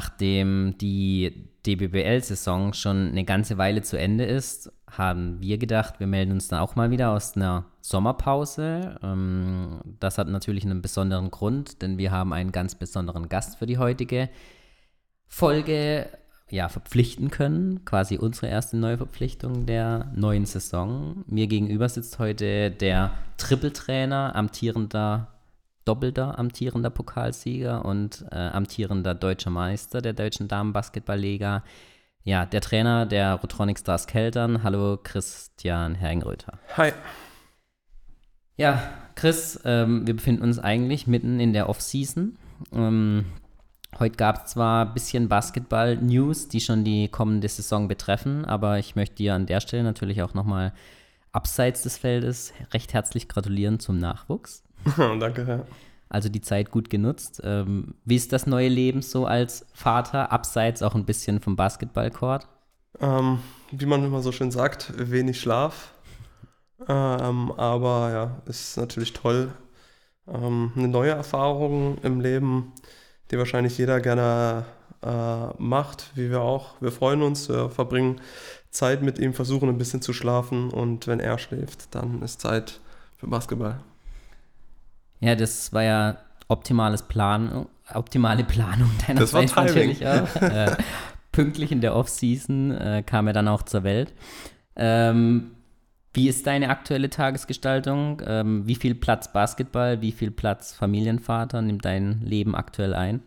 Nachdem die DBBL-Saison schon eine ganze Weile zu Ende ist, haben wir gedacht, wir melden uns dann auch mal wieder aus einer Sommerpause. Ähm, das hat natürlich einen besonderen Grund, denn wir haben einen ganz besonderen Gast für die heutige Folge ja, verpflichten können. Quasi unsere erste neue Verpflichtung der neuen Saison. Mir gegenüber sitzt heute der Trippeltrainer, amtierender, doppelter amtierender Pokalsieger und äh, amtierender deutscher Meister der deutschen Damenbasketballliga. Ja, der Trainer der Rotronic Stars Keltern. Hallo Christian Hergenröther. Hi. Ja, Chris, ähm, wir befinden uns eigentlich mitten in der Off-Season. Ähm, heute gab es zwar ein bisschen Basketball-News, die schon die kommende Saison betreffen, aber ich möchte dir an der Stelle natürlich auch nochmal abseits des Feldes recht herzlich gratulieren zum Nachwuchs. Danke, ja. Also die Zeit gut genutzt. Ähm, wie ist das neue Leben so als Vater, abseits auch ein bisschen vom Basketballcourt? Ähm, wie man immer so schön sagt, wenig Schlaf. Ähm, aber ja, ist natürlich toll. Ähm, eine neue Erfahrung im Leben, die wahrscheinlich jeder gerne äh, macht, wie wir auch. Wir freuen uns, wir verbringen Zeit mit ihm, versuchen ein bisschen zu schlafen und wenn er schläft, dann ist Zeit für Basketball. Ja, das war ja optimales Plan, optimale Planung deiner Das war Timing. natürlich auch. äh, pünktlich in der Off-Season äh, kam er dann auch zur Welt. Ähm, wie ist deine aktuelle Tagesgestaltung? Ähm, wie viel Platz Basketball, wie viel Platz Familienvater nimmt dein Leben aktuell ein?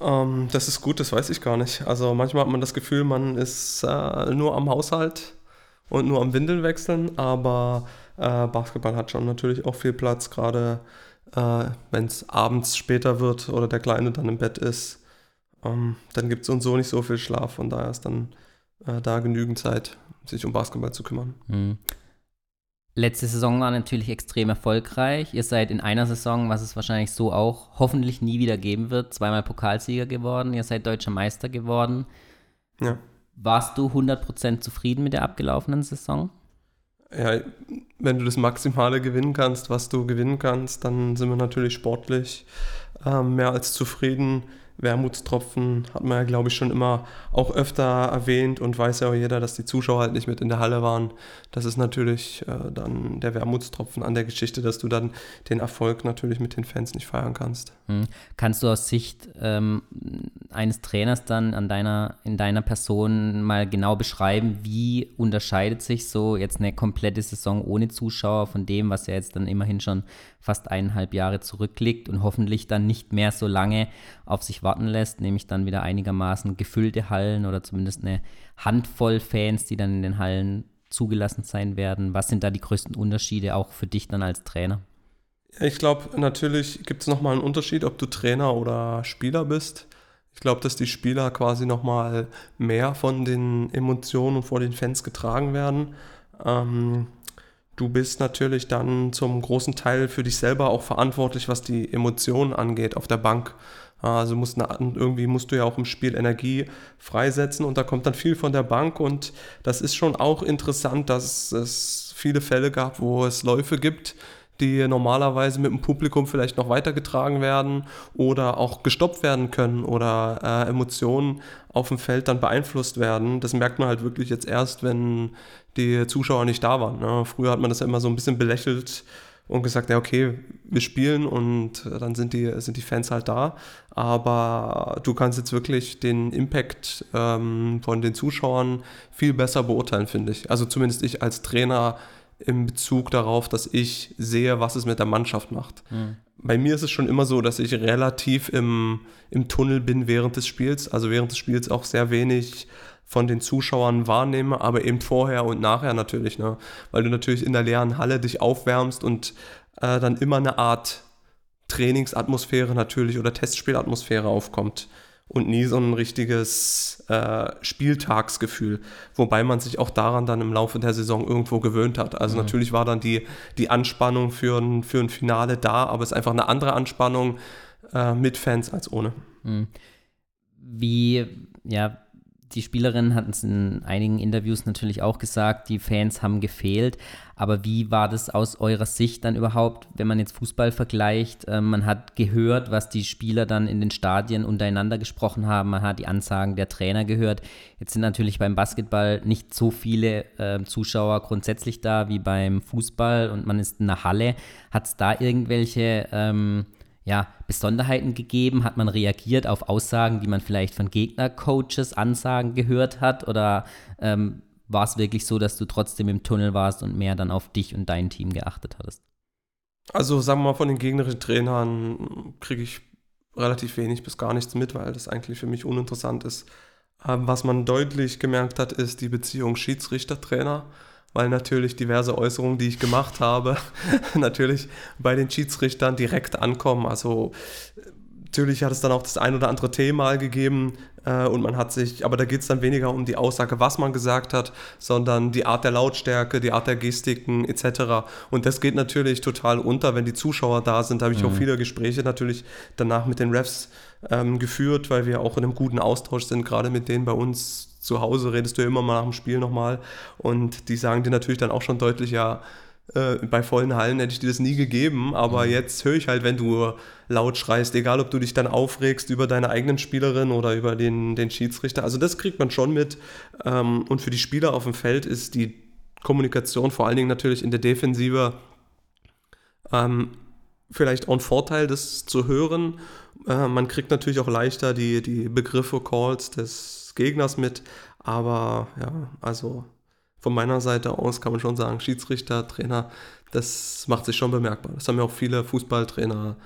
Ähm, das ist gut, das weiß ich gar nicht. Also manchmal hat man das Gefühl, man ist äh, nur am Haushalt und nur am Windeln wechseln, aber äh, Basketball hat schon natürlich auch viel Platz, gerade äh, wenn es abends später wird oder der Kleine dann im Bett ist. Ähm, dann gibt es uns so nicht so viel Schlaf, von daher ist dann äh, da genügend Zeit, sich um Basketball zu kümmern. Hm. Letzte Saison war natürlich extrem erfolgreich. Ihr seid in einer Saison, was es wahrscheinlich so auch hoffentlich nie wieder geben wird, zweimal Pokalsieger geworden. Ihr seid deutscher Meister geworden. Ja. Warst du 100% zufrieden mit der abgelaufenen Saison? Ja, wenn du das Maximale gewinnen kannst, was du gewinnen kannst, dann sind wir natürlich sportlich äh, mehr als zufrieden. Wermutstropfen hat man ja, glaube ich, schon immer auch öfter erwähnt und weiß ja auch jeder, dass die Zuschauer halt nicht mit in der Halle waren. Das ist natürlich äh, dann der Wermutstropfen an der Geschichte, dass du dann den Erfolg natürlich mit den Fans nicht feiern kannst. Hm. Kannst du aus Sicht ähm, eines Trainers dann an deiner, in deiner Person mal genau beschreiben, wie unterscheidet sich so jetzt eine komplette Saison ohne Zuschauer von dem, was ja jetzt dann immerhin schon fast eineinhalb Jahre zurückliegt und hoffentlich dann nicht mehr so lange auf sich warten lässt, nämlich dann wieder einigermaßen gefüllte Hallen oder zumindest eine Handvoll Fans, die dann in den Hallen zugelassen sein werden. Was sind da die größten Unterschiede auch für dich dann als Trainer? Ich glaube, natürlich gibt es nochmal einen Unterschied, ob du Trainer oder Spieler bist. Ich glaube, dass die Spieler quasi nochmal mehr von den Emotionen und vor den Fans getragen werden. Ähm, du bist natürlich dann zum großen Teil für dich selber auch verantwortlich, was die Emotionen angeht auf der Bank. Also musst, irgendwie musst du ja auch im Spiel Energie freisetzen und da kommt dann viel von der Bank und das ist schon auch interessant, dass es viele Fälle gab, wo es Läufe gibt, die normalerweise mit dem Publikum vielleicht noch weitergetragen werden oder auch gestoppt werden können oder äh, Emotionen auf dem Feld dann beeinflusst werden. Das merkt man halt wirklich jetzt erst, wenn die Zuschauer nicht da waren. Ne? Früher hat man das ja immer so ein bisschen belächelt und gesagt, ja, okay, wir spielen und dann sind die, sind die Fans halt da. Aber du kannst jetzt wirklich den Impact ähm, von den Zuschauern viel besser beurteilen, finde ich. Also zumindest ich als Trainer im Bezug darauf, dass ich sehe, was es mit der Mannschaft macht. Mhm. Bei mir ist es schon immer so, dass ich relativ im, im Tunnel bin während des Spiels, also während des Spiels auch sehr wenig von den Zuschauern wahrnehme, aber eben vorher und nachher natürlich, ne? weil du natürlich in der leeren Halle dich aufwärmst und äh, dann immer eine Art Trainingsatmosphäre natürlich oder Testspielatmosphäre aufkommt und nie so ein richtiges äh, Spieltagsgefühl, wobei man sich auch daran dann im Laufe der Saison irgendwo gewöhnt hat. Also mhm. natürlich war dann die, die Anspannung für ein, für ein Finale da, aber es ist einfach eine andere Anspannung äh, mit Fans als ohne. Mhm. Wie, ja, die Spielerinnen hatten es in einigen Interviews natürlich auch gesagt, die Fans haben gefehlt. Aber wie war das aus eurer Sicht dann überhaupt, wenn man jetzt Fußball vergleicht? Äh, man hat gehört, was die Spieler dann in den Stadien untereinander gesprochen haben. Man hat die Ansagen der Trainer gehört. Jetzt sind natürlich beim Basketball nicht so viele äh, Zuschauer grundsätzlich da wie beim Fußball und man ist in einer Halle. Hat es da irgendwelche ähm, ja, Besonderheiten gegeben? Hat man reagiert auf Aussagen, die man vielleicht von Gegnercoaches Ansagen gehört hat? Oder ähm, war es wirklich so, dass du trotzdem im Tunnel warst und mehr dann auf dich und dein Team geachtet hattest? Also sagen wir mal, von den gegnerischen Trainern kriege ich relativ wenig bis gar nichts mit, weil das eigentlich für mich uninteressant ist. Ähm, was man deutlich gemerkt hat, ist die Beziehung Schiedsrichter-Trainer weil natürlich diverse Äußerungen, die ich gemacht habe, natürlich bei den Schiedsrichtern direkt ankommen. Also natürlich hat es dann auch das ein oder andere Thema gegeben äh, und man hat sich, aber da geht es dann weniger um die Aussage, was man gesagt hat, sondern die Art der Lautstärke, die Art der Gestiken etc. Und das geht natürlich total unter, wenn die Zuschauer da sind. Da habe ich mhm. auch viele Gespräche natürlich danach mit den Refs ähm, geführt, weil wir auch in einem guten Austausch sind, gerade mit denen bei uns zu Hause redest du ja immer mal nach dem Spiel nochmal und die sagen dir natürlich dann auch schon deutlich, ja, äh, bei vollen Hallen hätte ich dir das nie gegeben, aber mhm. jetzt höre ich halt, wenn du laut schreist, egal ob du dich dann aufregst über deine eigenen Spielerin oder über den, den Schiedsrichter. Also das kriegt man schon mit. Ähm, und für die Spieler auf dem Feld ist die Kommunikation vor allen Dingen natürlich in der Defensive ähm, vielleicht auch ein Vorteil, das zu hören. Äh, man kriegt natürlich auch leichter die, die Begriffe, Calls des Gegners mit. Aber ja, also von meiner Seite aus kann man schon sagen, Schiedsrichter, Trainer, das macht sich schon bemerkbar. Das haben ja auch viele Fußballtrainer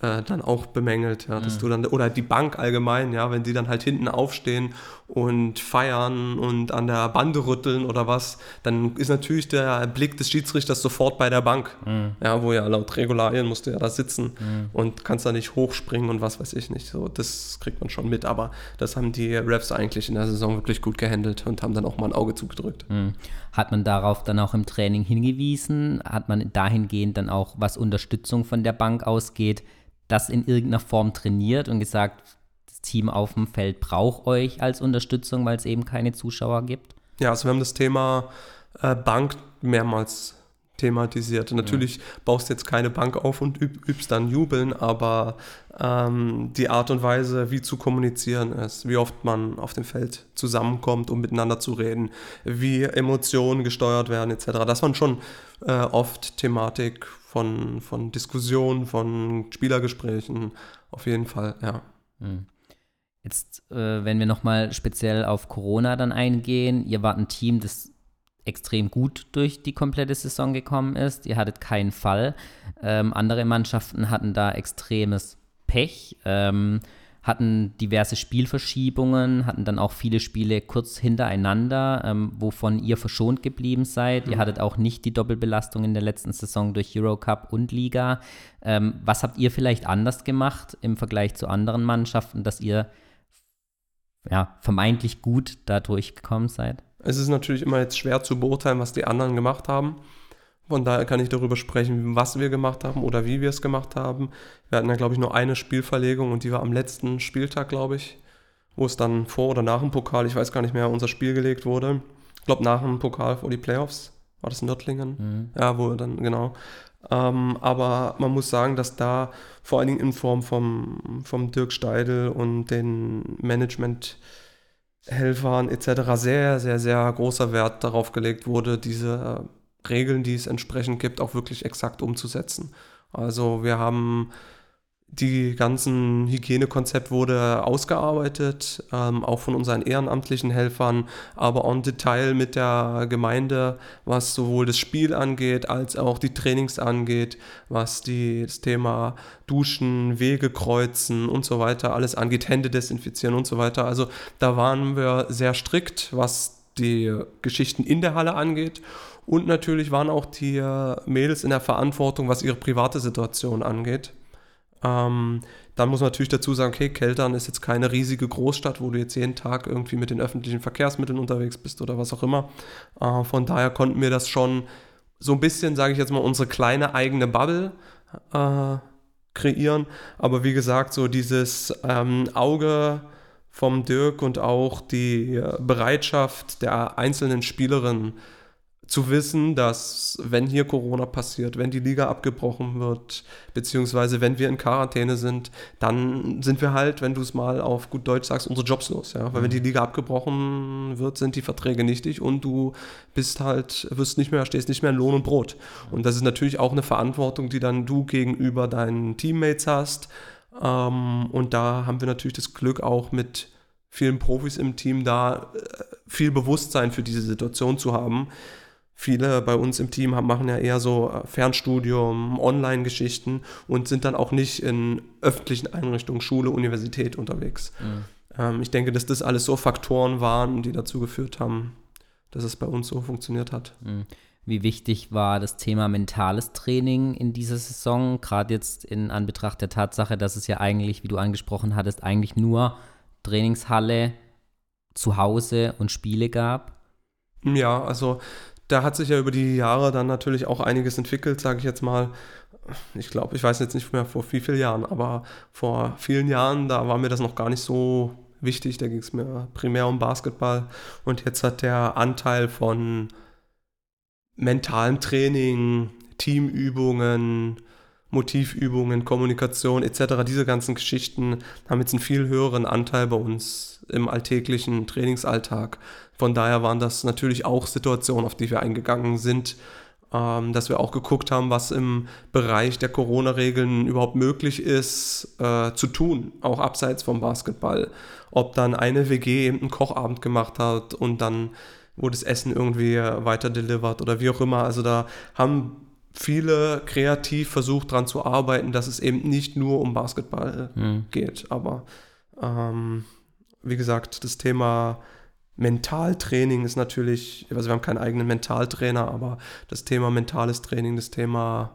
äh, dann auch bemängelt, ja, dass mhm. du dann, oder die Bank allgemein, ja, wenn die dann halt hinten aufstehen und feiern und an der Bande rütteln oder was, dann ist natürlich der Blick des Schiedsrichters sofort bei der Bank, mhm. ja, wo ja laut Regularien musst du ja da sitzen mhm. und kannst da nicht hochspringen und was weiß ich nicht, so, das kriegt man schon mit, aber das haben die Refs eigentlich in der Saison wirklich gut gehandelt und haben dann auch mal ein Auge zugedrückt. Mhm. Hat man darauf dann auch im Training hingewiesen? Hat man dahingehend dann auch, was Unterstützung von der Bank ausgeht, das in irgendeiner Form trainiert und gesagt, das Team auf dem Feld braucht euch als Unterstützung, weil es eben keine Zuschauer gibt? Ja, also wir haben das Thema äh, Bank mehrmals thematisiert. natürlich ja. baust du jetzt keine Bank auf und üb, übst dann Jubeln, aber ähm, die Art und Weise, wie zu kommunizieren ist, wie oft man auf dem Feld zusammenkommt, um miteinander zu reden, wie Emotionen gesteuert werden, etc. Das waren schon äh, oft Thematik von, von Diskussionen, von Spielergesprächen, auf jeden Fall, ja. Hm. Jetzt, äh, wenn wir nochmal speziell auf Corona dann eingehen, ihr wart ein Team, das extrem gut durch die komplette Saison gekommen ist. Ihr hattet keinen Fall. Ähm, andere Mannschaften hatten da extremes Pech. Ähm, hatten diverse Spielverschiebungen, hatten dann auch viele Spiele kurz hintereinander, ähm, wovon ihr verschont geblieben seid. Mhm. Ihr hattet auch nicht die Doppelbelastung in der letzten Saison durch Eurocup und Liga. Ähm, was habt ihr vielleicht anders gemacht im Vergleich zu anderen Mannschaften, dass ihr ja, vermeintlich gut da durchgekommen seid? Es ist natürlich immer jetzt schwer zu beurteilen, was die anderen gemacht haben. Von daher kann ich darüber sprechen, was wir gemacht haben oder wie wir es gemacht haben. Wir hatten ja, glaube ich, nur eine Spielverlegung und die war am letzten Spieltag, glaube ich, wo es dann vor oder nach dem Pokal, ich weiß gar nicht mehr, unser Spiel gelegt wurde. Ich glaube, nach dem Pokal vor die Playoffs war das Nördlingen. Mhm. Ja, wo dann, genau. Ähm, aber man muss sagen, dass da vor allen Dingen in Form vom, vom Dirk Steidel und den Managementhelfern etc. sehr, sehr, sehr großer Wert darauf gelegt wurde, diese Regeln, die es entsprechend gibt, auch wirklich exakt umzusetzen. Also wir haben die ganzen Hygienekonzept wurde ausgearbeitet, ähm, auch von unseren ehrenamtlichen Helfern, aber en Detail mit der Gemeinde, was sowohl das Spiel angeht, als auch die Trainings angeht, was die, das Thema Duschen, Wege kreuzen und so weiter, alles angeht, Hände desinfizieren und so weiter. Also da waren wir sehr strikt, was die Geschichten in der Halle angeht und natürlich waren auch die äh, Mädels in der Verantwortung, was ihre private Situation angeht. Ähm, dann muss man natürlich dazu sagen, okay, Keltern ist jetzt keine riesige Großstadt, wo du jetzt jeden Tag irgendwie mit den öffentlichen Verkehrsmitteln unterwegs bist oder was auch immer. Äh, von daher konnten wir das schon so ein bisschen, sage ich jetzt mal, unsere kleine eigene Bubble äh, kreieren. Aber wie gesagt, so dieses ähm, Auge vom Dirk und auch die Bereitschaft der einzelnen Spielerinnen zu wissen, dass wenn hier Corona passiert, wenn die Liga abgebrochen wird, beziehungsweise wenn wir in Quarantäne sind, dann sind wir halt, wenn du es mal auf gut Deutsch sagst, unsere Jobs los. Ja? Weil mhm. wenn die Liga abgebrochen wird, sind die Verträge nichtig und du bist halt, wirst nicht mehr, stehst nicht mehr in Lohn und Brot. Und das ist natürlich auch eine Verantwortung, die dann du gegenüber deinen Teammates hast. Ähm, und da haben wir natürlich das Glück auch mit vielen Profis im Team da äh, viel Bewusstsein für diese Situation zu haben Viele bei uns im Team haben, machen ja eher so äh, Fernstudium, Online-Geschichten und sind dann auch nicht in öffentlichen Einrichtungen, Schule, Universität unterwegs. Mhm. Ähm, ich denke, dass das alles so Faktoren waren, die dazu geführt haben, dass es bei uns so funktioniert hat. Mhm. Wie wichtig war das Thema mentales Training in dieser Saison, gerade jetzt in Anbetracht der Tatsache, dass es ja eigentlich, wie du angesprochen hattest, eigentlich nur Trainingshalle, zu Hause und Spiele gab? Ja, also da hat sich ja über die Jahre dann natürlich auch einiges entwickelt, sage ich jetzt mal. Ich glaube, ich weiß jetzt nicht mehr vor wie vielen Jahren, aber vor vielen Jahren, da war mir das noch gar nicht so wichtig. Da ging es mir primär um Basketball. Und jetzt hat der Anteil von mentalem Training, Teamübungen, Motivübungen, Kommunikation etc., diese ganzen Geschichten haben jetzt einen viel höheren Anteil bei uns im alltäglichen Trainingsalltag. Von daher waren das natürlich auch Situationen, auf die wir eingegangen sind, ähm, dass wir auch geguckt haben, was im Bereich der Corona-Regeln überhaupt möglich ist äh, zu tun, auch abseits vom Basketball. Ob dann eine WG eben einen Kochabend gemacht hat und dann wurde das Essen irgendwie weiter delivered oder wie auch immer. Also da haben viele kreativ versucht daran zu arbeiten, dass es eben nicht nur um Basketball mhm. geht. Aber ähm, wie gesagt, das Thema Mentaltraining ist natürlich, also wir haben keinen eigenen Mentaltrainer, aber das Thema mentales Training, das Thema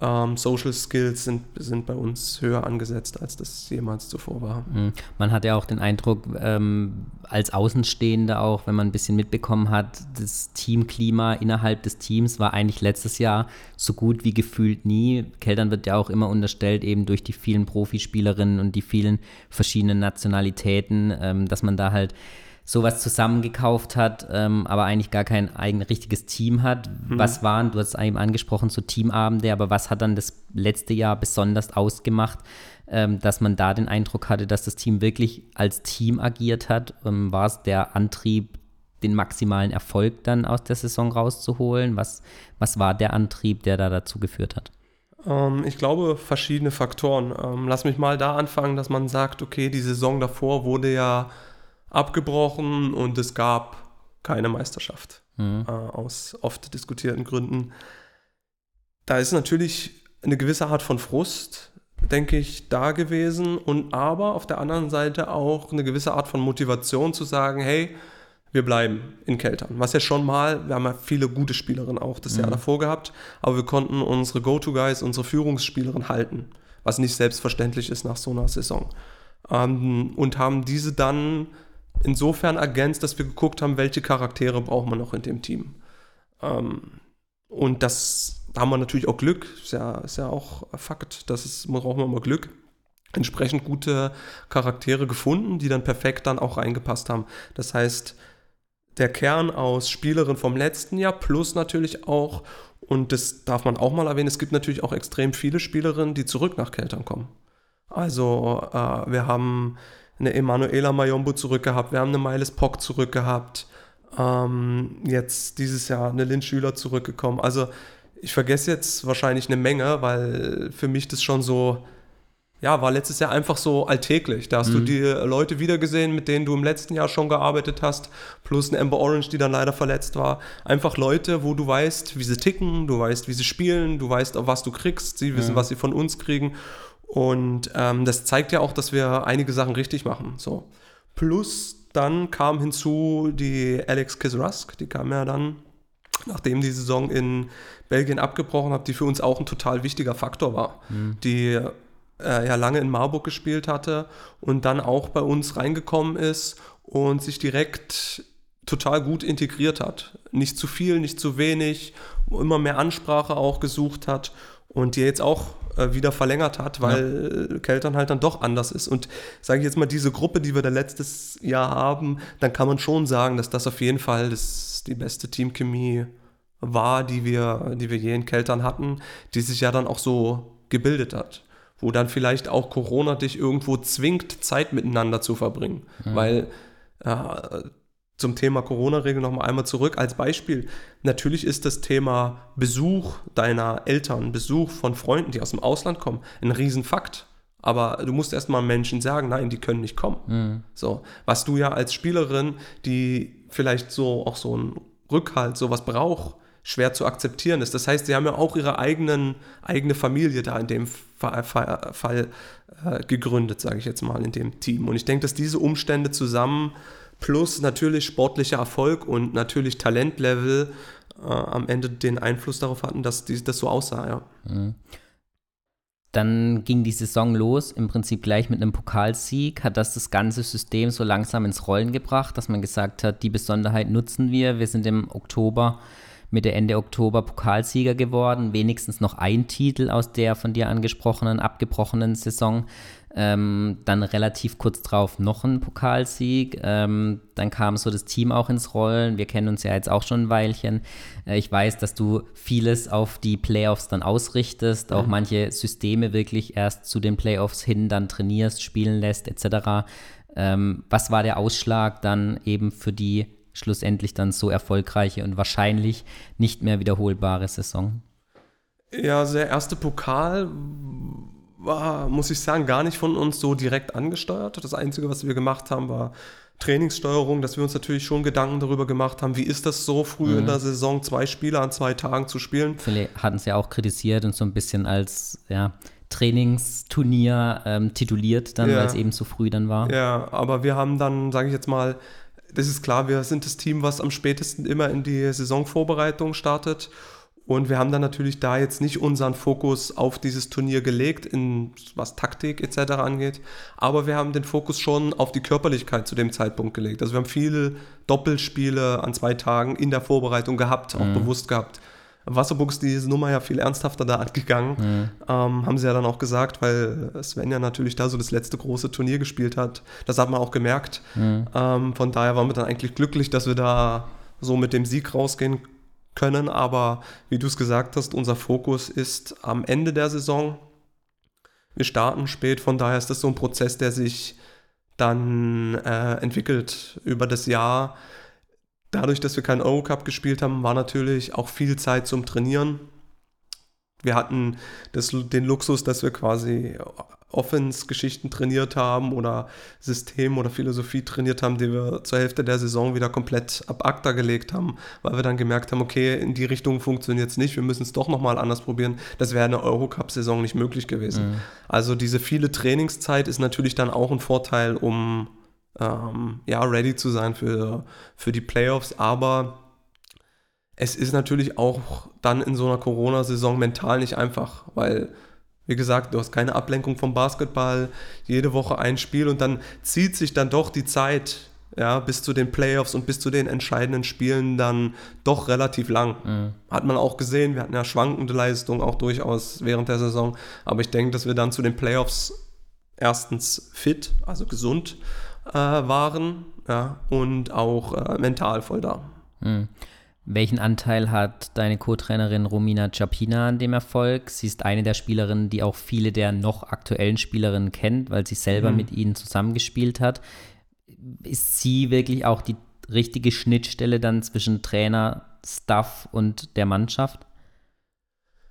ähm, Social Skills sind, sind bei uns höher angesetzt, als das jemals zuvor war. Mhm. Man hat ja auch den Eindruck, ähm, als Außenstehender auch, wenn man ein bisschen mitbekommen hat, das Teamklima innerhalb des Teams war eigentlich letztes Jahr so gut wie gefühlt nie. Keltern wird ja auch immer unterstellt, eben durch die vielen Profispielerinnen und die vielen verschiedenen Nationalitäten, ähm, dass man da halt sowas zusammengekauft hat, ähm, aber eigentlich gar kein eigenes richtiges Team hat. Mhm. Was waren, du hast es eben angesprochen, so Teamabende, aber was hat dann das letzte Jahr besonders ausgemacht, ähm, dass man da den Eindruck hatte, dass das Team wirklich als Team agiert hat? Ähm, war es der Antrieb, den maximalen Erfolg dann aus der Saison rauszuholen? Was, was war der Antrieb, der da dazu geführt hat? Ähm, ich glaube, verschiedene Faktoren. Ähm, lass mich mal da anfangen, dass man sagt, okay, die Saison davor wurde ja abgebrochen und es gab keine Meisterschaft mhm. äh, aus oft diskutierten Gründen. Da ist natürlich eine gewisse Art von Frust, denke ich, da gewesen und aber auf der anderen Seite auch eine gewisse Art von Motivation zu sagen, hey, wir bleiben in Keltern. Was ja schon mal, wir haben ja viele gute Spielerinnen auch das mhm. Jahr davor gehabt, aber wir konnten unsere Go-To-Guys, unsere Führungsspielerin halten, was nicht selbstverständlich ist nach so einer Saison. Ähm, und haben diese dann insofern ergänzt, dass wir geguckt haben, welche Charaktere braucht man noch in dem Team. Ähm, und das da haben wir natürlich auch Glück, ist ja, ist ja auch Fakt, dass es braucht man mal Glück. Entsprechend gute Charaktere gefunden, die dann perfekt dann auch reingepasst haben. Das heißt, der Kern aus Spielerin vom letzten Jahr plus natürlich auch, und das darf man auch mal erwähnen, es gibt natürlich auch extrem viele Spielerinnen, die zurück nach Keltern kommen. Also äh, wir haben eine Emanuela Mayombo zurückgehabt, wir haben eine Miles Pock zurückgehabt, ähm, jetzt dieses Jahr eine Lynn Schüler zurückgekommen. Also ich vergesse jetzt wahrscheinlich eine Menge, weil für mich das schon so, ja, war letztes Jahr einfach so alltäglich. Da hast mhm. du die Leute wiedergesehen, mit denen du im letzten Jahr schon gearbeitet hast, plus eine Amber Orange, die dann leider verletzt war. Einfach Leute, wo du weißt, wie sie ticken, du weißt, wie sie spielen, du weißt, auf was du kriegst, sie wissen, mhm. was sie von uns kriegen. Und ähm, das zeigt ja auch, dass wir einige Sachen richtig machen. So. Plus dann kam hinzu die Alex Kisrusk, die kam ja dann, nachdem die Saison in Belgien abgebrochen hat, die für uns auch ein total wichtiger Faktor war. Mhm. Die äh, ja lange in Marburg gespielt hatte und dann auch bei uns reingekommen ist und sich direkt total gut integriert hat. Nicht zu viel, nicht zu wenig, immer mehr Ansprache auch gesucht hat und die jetzt auch äh, wieder verlängert hat, weil ja. Keltern halt dann doch anders ist. Und sage ich jetzt mal, diese Gruppe, die wir da letztes Jahr haben, dann kann man schon sagen, dass das auf jeden Fall das, die beste Teamchemie war, die wir, die wir je in Keltern hatten, die sich ja dann auch so gebildet hat. Wo dann vielleicht auch Corona dich irgendwo zwingt, Zeit miteinander zu verbringen. Mhm. Weil äh, zum Thema Corona-Regel noch mal einmal zurück als Beispiel. Natürlich ist das Thema Besuch deiner Eltern, Besuch von Freunden, die aus dem Ausland kommen, ein Riesenfakt. Aber du musst erstmal Menschen sagen, nein, die können nicht kommen. Mhm. So, was du ja als Spielerin, die vielleicht so auch so einen Rückhalt, sowas braucht, schwer zu akzeptieren ist. Das heißt, sie haben ja auch ihre eigenen, eigene Familie da in dem Fall, Fall äh, gegründet, sage ich jetzt mal, in dem Team. Und ich denke, dass diese Umstände zusammen plus natürlich sportlicher Erfolg und natürlich Talentlevel äh, am Ende den Einfluss darauf hatten, dass die, das so aussah, ja. Mhm. Dann ging die Saison los, im Prinzip gleich mit einem Pokalsieg, hat das das ganze System so langsam ins Rollen gebracht, dass man gesagt hat, die Besonderheit nutzen wir. Wir sind im Oktober Mitte, Ende Oktober Pokalsieger geworden, wenigstens noch ein Titel aus der von dir angesprochenen, abgebrochenen Saison. Ähm, dann relativ kurz drauf noch ein Pokalsieg. Ähm, dann kam so das Team auch ins Rollen. Wir kennen uns ja jetzt auch schon ein Weilchen. Äh, ich weiß, dass du vieles auf die Playoffs dann ausrichtest, mhm. auch manche Systeme wirklich erst zu den Playoffs hin dann trainierst, spielen lässt, etc. Ähm, was war der Ausschlag dann eben für die schlussendlich dann so erfolgreiche und wahrscheinlich nicht mehr wiederholbare Saison? Ja, also der erste Pokal war, muss ich sagen, gar nicht von uns so direkt angesteuert. Das Einzige, was wir gemacht haben, war Trainingssteuerung, dass wir uns natürlich schon Gedanken darüber gemacht haben, wie ist das so früh mhm. in der Saison, zwei Spieler an zwei Tagen zu spielen. Viele hatten es ja auch kritisiert und so ein bisschen als ja, Trainingsturnier ähm, tituliert, dann, ja. weil es eben zu früh dann war. Ja, aber wir haben dann, sage ich jetzt mal, das ist klar, wir sind das Team, was am spätesten immer in die Saisonvorbereitung startet. Und wir haben dann natürlich da jetzt nicht unseren Fokus auf dieses Turnier gelegt, in, was Taktik etc. angeht. Aber wir haben den Fokus schon auf die Körperlichkeit zu dem Zeitpunkt gelegt. Also wir haben viele Doppelspiele an zwei Tagen in der Vorbereitung gehabt, auch mhm. bewusst gehabt. Wasserburg ist diese Nummer ja viel ernsthafter da angegangen. Mhm. Ähm, haben sie ja dann auch gesagt, weil Sven ja natürlich da so das letzte große Turnier gespielt hat. Das hat man auch gemerkt. Mhm. Ähm, von daher waren wir dann eigentlich glücklich, dass wir da so mit dem Sieg rausgehen können. Aber wie du es gesagt hast, unser Fokus ist am Ende der Saison. Wir starten spät, von daher ist das so ein Prozess, der sich dann äh, entwickelt über das Jahr Dadurch, dass wir keinen Eurocup gespielt haben, war natürlich auch viel Zeit zum Trainieren. Wir hatten das, den Luxus, dass wir quasi Offense-Geschichten trainiert haben oder System oder Philosophie trainiert haben, die wir zur Hälfte der Saison wieder komplett ab ACTA gelegt haben, weil wir dann gemerkt haben, okay, in die Richtung funktioniert es nicht, wir müssen es doch nochmal anders probieren. Das wäre eine Eurocup-Saison nicht möglich gewesen. Mhm. Also diese viele Trainingszeit ist natürlich dann auch ein Vorteil, um ähm, ja, ready zu sein für, für die Playoffs. Aber es ist natürlich auch dann in so einer Corona-Saison mental nicht einfach, weil, wie gesagt, du hast keine Ablenkung vom Basketball, jede Woche ein Spiel und dann zieht sich dann doch die Zeit ja, bis zu den Playoffs und bis zu den entscheidenden Spielen dann doch relativ lang. Mhm. Hat man auch gesehen, wir hatten ja schwankende Leistungen auch durchaus während der Saison, aber ich denke, dass wir dann zu den Playoffs erstens fit, also gesund äh, waren ja, und auch äh, mental voll da. Hm. Welchen Anteil hat deine Co-Trainerin Romina Czapina an dem Erfolg? Sie ist eine der Spielerinnen, die auch viele der noch aktuellen Spielerinnen kennt, weil sie selber mhm. mit ihnen zusammengespielt hat. Ist sie wirklich auch die richtige Schnittstelle dann zwischen Trainer, Staff und der Mannschaft?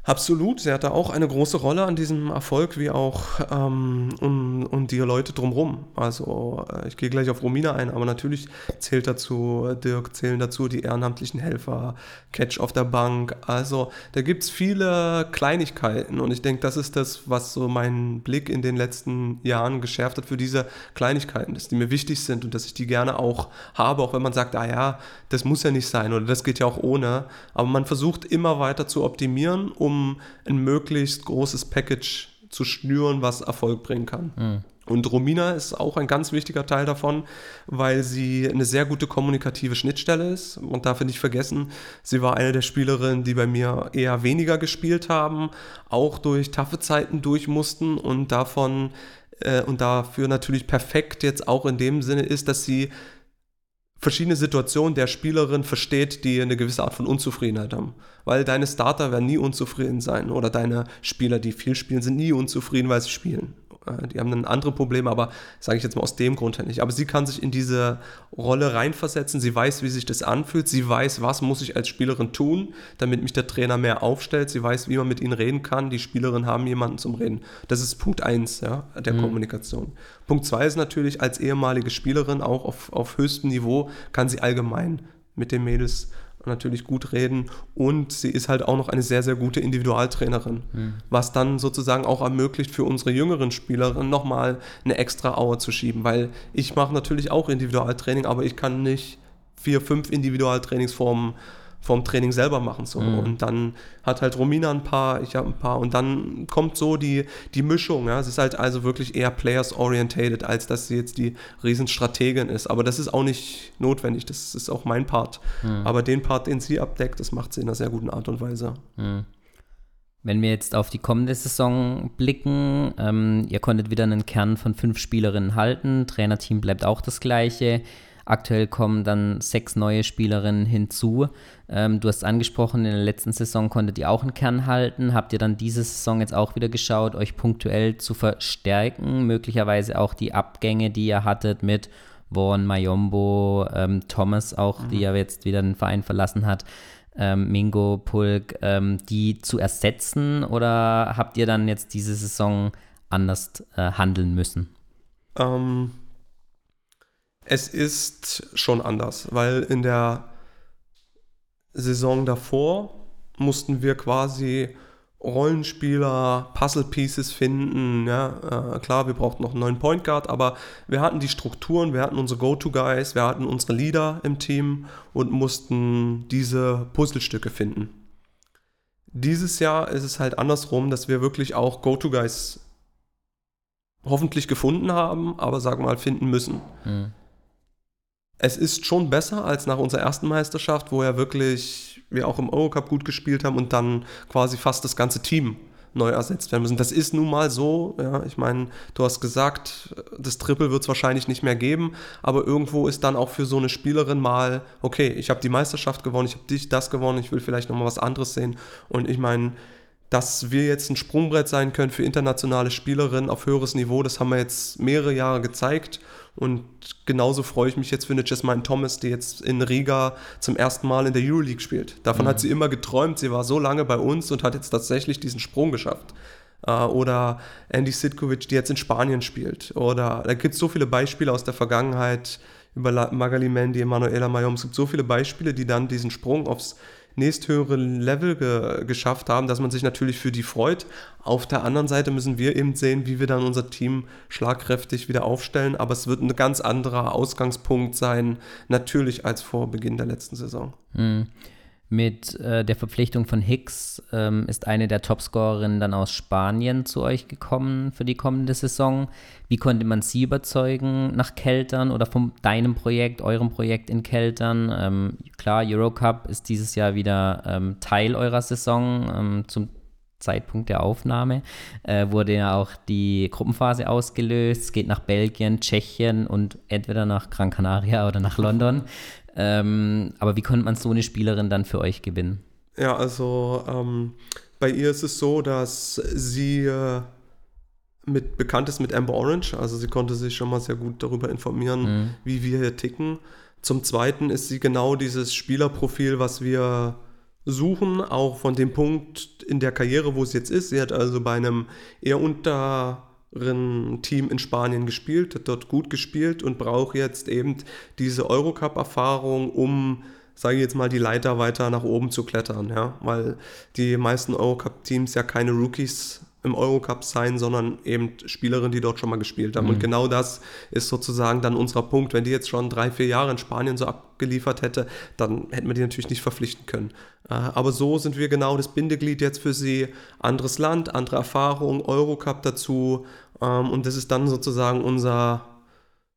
Absolut, sie hatte auch eine große Rolle an diesem Erfolg, wie auch ähm, und, und die Leute drumherum. Also äh, ich gehe gleich auf Romina ein, aber natürlich zählt dazu Dirk, zählen dazu die ehrenamtlichen Helfer, Catch auf der Bank. Also da gibt es viele Kleinigkeiten und ich denke, das ist das, was so meinen Blick in den letzten Jahren geschärft hat für diese Kleinigkeiten, dass die mir wichtig sind und dass ich die gerne auch habe, auch wenn man sagt, ah ja, das muss ja nicht sein oder das geht ja auch ohne. Aber man versucht immer weiter zu optimieren, um um ein möglichst großes Package zu schnüren, was Erfolg bringen kann. Mhm. Und Romina ist auch ein ganz wichtiger Teil davon, weil sie eine sehr gute kommunikative Schnittstelle ist. Und darf nicht vergessen, sie war eine der Spielerinnen, die bei mir eher weniger gespielt haben, auch durch taffe Zeiten durch mussten und davon äh, und dafür natürlich perfekt jetzt auch in dem Sinne ist, dass sie verschiedene Situationen der Spielerin versteht, die eine gewisse Art von Unzufriedenheit haben. Weil deine Starter werden nie unzufrieden sein oder deine Spieler, die viel spielen, sind nie unzufrieden, weil sie spielen. Äh, die haben dann andere Probleme, aber sage ich jetzt mal aus dem Grund her nicht. Aber sie kann sich in diese Rolle reinversetzen. Sie weiß, wie sich das anfühlt. Sie weiß, was muss ich als Spielerin tun, damit mich der Trainer mehr aufstellt. Sie weiß, wie man mit ihnen reden kann. Die Spielerinnen haben jemanden zum Reden. Das ist Punkt 1 ja, der mhm. Kommunikation. Punkt 2 ist natürlich, als ehemalige Spielerin auch auf, auf höchstem Niveau kann sie allgemein mit den Mädels natürlich gut reden und sie ist halt auch noch eine sehr, sehr gute Individualtrainerin, mhm. was dann sozusagen auch ermöglicht für unsere jüngeren Spielerinnen nochmal eine extra Auer zu schieben, weil ich mache natürlich auch Individualtraining, aber ich kann nicht vier, fünf Individualtrainingsformen vom Training selber machen. So. Mhm. Und dann hat halt Romina ein paar, ich habe ein paar. Und dann kommt so die, die Mischung. Ja. Es ist halt also wirklich eher players-orientated, als dass sie jetzt die Riesenstrategin ist. Aber das ist auch nicht notwendig. Das ist auch mein Part. Mhm. Aber den Part, den sie abdeckt, das macht sie in einer sehr guten Art und Weise. Mhm. Wenn wir jetzt auf die kommende Saison blicken, ähm, ihr konntet wieder einen Kern von fünf Spielerinnen halten, Trainerteam bleibt auch das gleiche. Aktuell kommen dann sechs neue Spielerinnen hinzu. Ähm, du hast angesprochen, in der letzten Saison konntet ihr auch einen Kern halten. Habt ihr dann diese Saison jetzt auch wieder geschaut, euch punktuell zu verstärken? Möglicherweise auch die Abgänge, die ihr hattet mit Vaughan, Mayombo, ähm, Thomas auch, mhm. die ja jetzt wieder den Verein verlassen hat. Ähm, Mingo, Pulk, ähm, die zu ersetzen oder habt ihr dann jetzt diese Saison anders äh, handeln müssen? Ähm, es ist schon anders, weil in der Saison davor mussten wir quasi Rollenspieler, Puzzle Pieces finden. Ja, äh, klar, wir brauchten noch einen neuen Point Guard, aber wir hatten die Strukturen, wir hatten unsere Go-To-Guys, wir hatten unsere Leader im Team und mussten diese Puzzlestücke finden. Dieses Jahr ist es halt andersrum, dass wir wirklich auch Go-To-Guys hoffentlich gefunden haben, aber sagen wir mal finden müssen. Mhm es ist schon besser als nach unserer ersten Meisterschaft, wo ja wirklich wir auch im Eurocup gut gespielt haben und dann quasi fast das ganze Team neu ersetzt werden müssen. Das ist nun mal so. Ja, ich meine, du hast gesagt, das Triple wird es wahrscheinlich nicht mehr geben, aber irgendwo ist dann auch für so eine Spielerin mal, okay, ich habe die Meisterschaft gewonnen, ich habe dich das gewonnen, ich will vielleicht nochmal was anderes sehen. Und ich meine, dass wir jetzt ein Sprungbrett sein können für internationale Spielerinnen auf höheres Niveau, das haben wir jetzt mehrere Jahre gezeigt. Und genauso freue ich mich jetzt für eine Jasmine Thomas, die jetzt in Riga zum ersten Mal in der Euroleague spielt. Davon mhm. hat sie immer geträumt. Sie war so lange bei uns und hat jetzt tatsächlich diesen Sprung geschafft. Äh, oder Andy Sitkovic, die jetzt in Spanien spielt. Oder da gibt es so viele Beispiele aus der Vergangenheit über Magali Mendy, Emanuela Mayom. Es gibt so viele Beispiele, die dann diesen Sprung aufs nächsthöhere Level ge geschafft haben, dass man sich natürlich für die freut. Auf der anderen Seite müssen wir eben sehen, wie wir dann unser Team schlagkräftig wieder aufstellen. Aber es wird ein ganz anderer Ausgangspunkt sein, natürlich als vor Beginn der letzten Saison. Mhm. Mit äh, der Verpflichtung von Hicks ähm, ist eine der Topscorerinnen dann aus Spanien zu euch gekommen für die kommende Saison. Wie konnte man sie überzeugen nach Keltern oder von deinem Projekt, eurem Projekt in Keltern? Ähm, klar, Eurocup ist dieses Jahr wieder ähm, Teil eurer Saison. Ähm, zum Zeitpunkt der Aufnahme äh, wurde ja auch die Gruppenphase ausgelöst. Es geht nach Belgien, Tschechien und entweder nach Gran Canaria oder nach London. Ähm, aber wie konnte man so eine Spielerin dann für euch gewinnen? Ja, also ähm, bei ihr ist es so, dass sie äh, mit, bekannt ist mit Amber Orange. Also sie konnte sich schon mal sehr gut darüber informieren, mhm. wie wir hier ticken. Zum Zweiten ist sie genau dieses Spielerprofil, was wir suchen, auch von dem Punkt in der Karriere, wo sie jetzt ist. Sie hat also bei einem eher unter Team in Spanien gespielt, hat dort gut gespielt und braucht jetzt eben diese Eurocup-Erfahrung, um, sage ich jetzt mal, die Leiter weiter nach oben zu klettern, ja, weil die meisten Eurocup-Teams ja keine Rookies im Eurocup sein, sondern eben Spielerinnen, die dort schon mal gespielt haben. Mhm. Und genau das ist sozusagen dann unser Punkt. Wenn die jetzt schon drei, vier Jahre in Spanien so abgeliefert hätte, dann hätten wir die natürlich nicht verpflichten können. Äh, aber so sind wir genau das Bindeglied jetzt für sie. Anderes Land, andere Erfahrung, Eurocup dazu. Ähm, und das ist dann sozusagen unser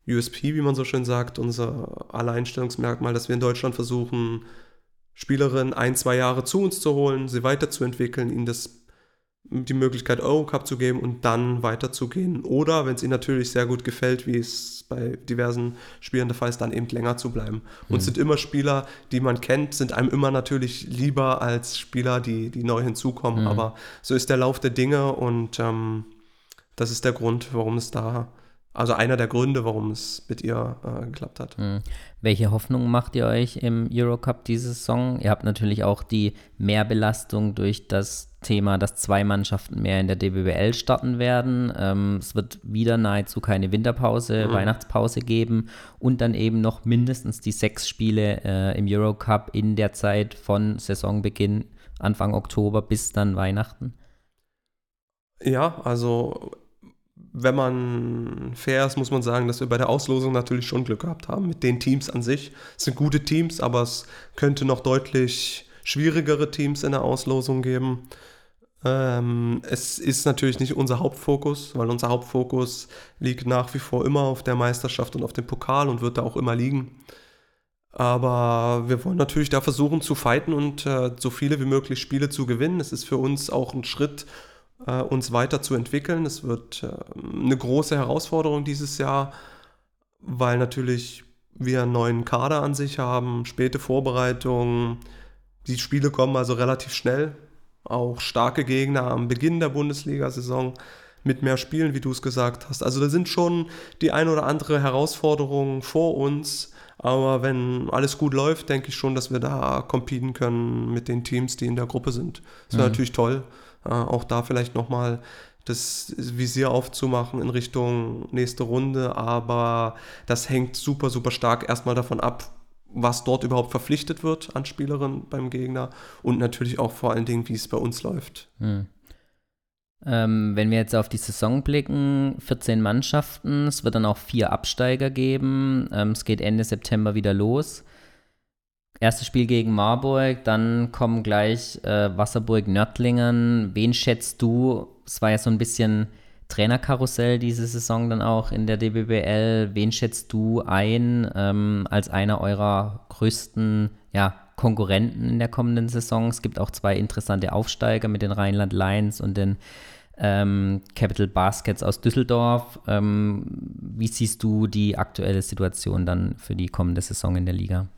USP, wie man so schön sagt, unser Alleinstellungsmerkmal, dass wir in Deutschland versuchen, Spielerinnen ein, zwei Jahre zu uns zu holen, sie weiterzuentwickeln, ihnen das die Möglichkeit, Eurocup zu geben und dann weiterzugehen. Oder, wenn es ihnen natürlich sehr gut gefällt, wie es bei diversen Spielern der Fall ist, dann eben länger zu bleiben. Und es mhm. sind immer Spieler, die man kennt, sind einem immer natürlich lieber als Spieler, die, die neu hinzukommen. Mhm. Aber so ist der Lauf der Dinge und ähm, das ist der Grund, warum es da also einer der Gründe, warum es mit ihr äh, geklappt hat. Mhm. Welche Hoffnung macht ihr euch im Eurocup diese Saison? Ihr habt natürlich auch die Mehrbelastung durch das Thema, dass zwei Mannschaften mehr in der DBBL starten werden. Ähm, es wird wieder nahezu keine Winterpause, mhm. Weihnachtspause geben und dann eben noch mindestens die sechs Spiele äh, im Eurocup in der Zeit von Saisonbeginn Anfang Oktober bis dann Weihnachten. Ja, also wenn man fair ist, muss man sagen, dass wir bei der Auslosung natürlich schon Glück gehabt haben mit den Teams an sich. Es sind gute Teams, aber es könnte noch deutlich schwierigere Teams in der Auslosung geben. Ähm, es ist natürlich nicht unser Hauptfokus, weil unser Hauptfokus liegt nach wie vor immer auf der Meisterschaft und auf dem Pokal und wird da auch immer liegen. Aber wir wollen natürlich da versuchen zu fighten und äh, so viele wie möglich Spiele zu gewinnen. Es ist für uns auch ein Schritt, äh, uns weiterzuentwickeln. Es wird äh, eine große Herausforderung dieses Jahr, weil natürlich wir einen neuen Kader an sich haben, späte Vorbereitungen. Die Spiele kommen also relativ schnell. Auch starke Gegner am Beginn der Bundesliga-Saison mit mehr Spielen, wie du es gesagt hast. Also da sind schon die ein oder andere Herausforderung vor uns. Aber wenn alles gut läuft, denke ich schon, dass wir da competen können mit den Teams, die in der Gruppe sind. Das wäre mhm. natürlich toll. Äh, auch da vielleicht nochmal das Visier aufzumachen in Richtung nächste Runde, aber das hängt super, super stark erstmal davon ab, was dort überhaupt verpflichtet wird an Spielerinnen beim Gegner und natürlich auch vor allen Dingen, wie es bei uns läuft. Hm. Ähm, wenn wir jetzt auf die Saison blicken, 14 Mannschaften, es wird dann auch vier Absteiger geben. Ähm, es geht Ende September wieder los. Erstes Spiel gegen Marburg, dann kommen gleich äh, Wasserburg Nördlingen. Wen schätzt du? Es war ja so ein bisschen Trainerkarussell diese Saison dann auch in der DBBL. Wen schätzt du ein ähm, als einer eurer größten ja, Konkurrenten in der kommenden Saison? Es gibt auch zwei interessante Aufsteiger mit den Rheinland Lions und den ähm, Capital Baskets aus Düsseldorf. Ähm, wie siehst du die aktuelle Situation dann für die kommende Saison in der Liga?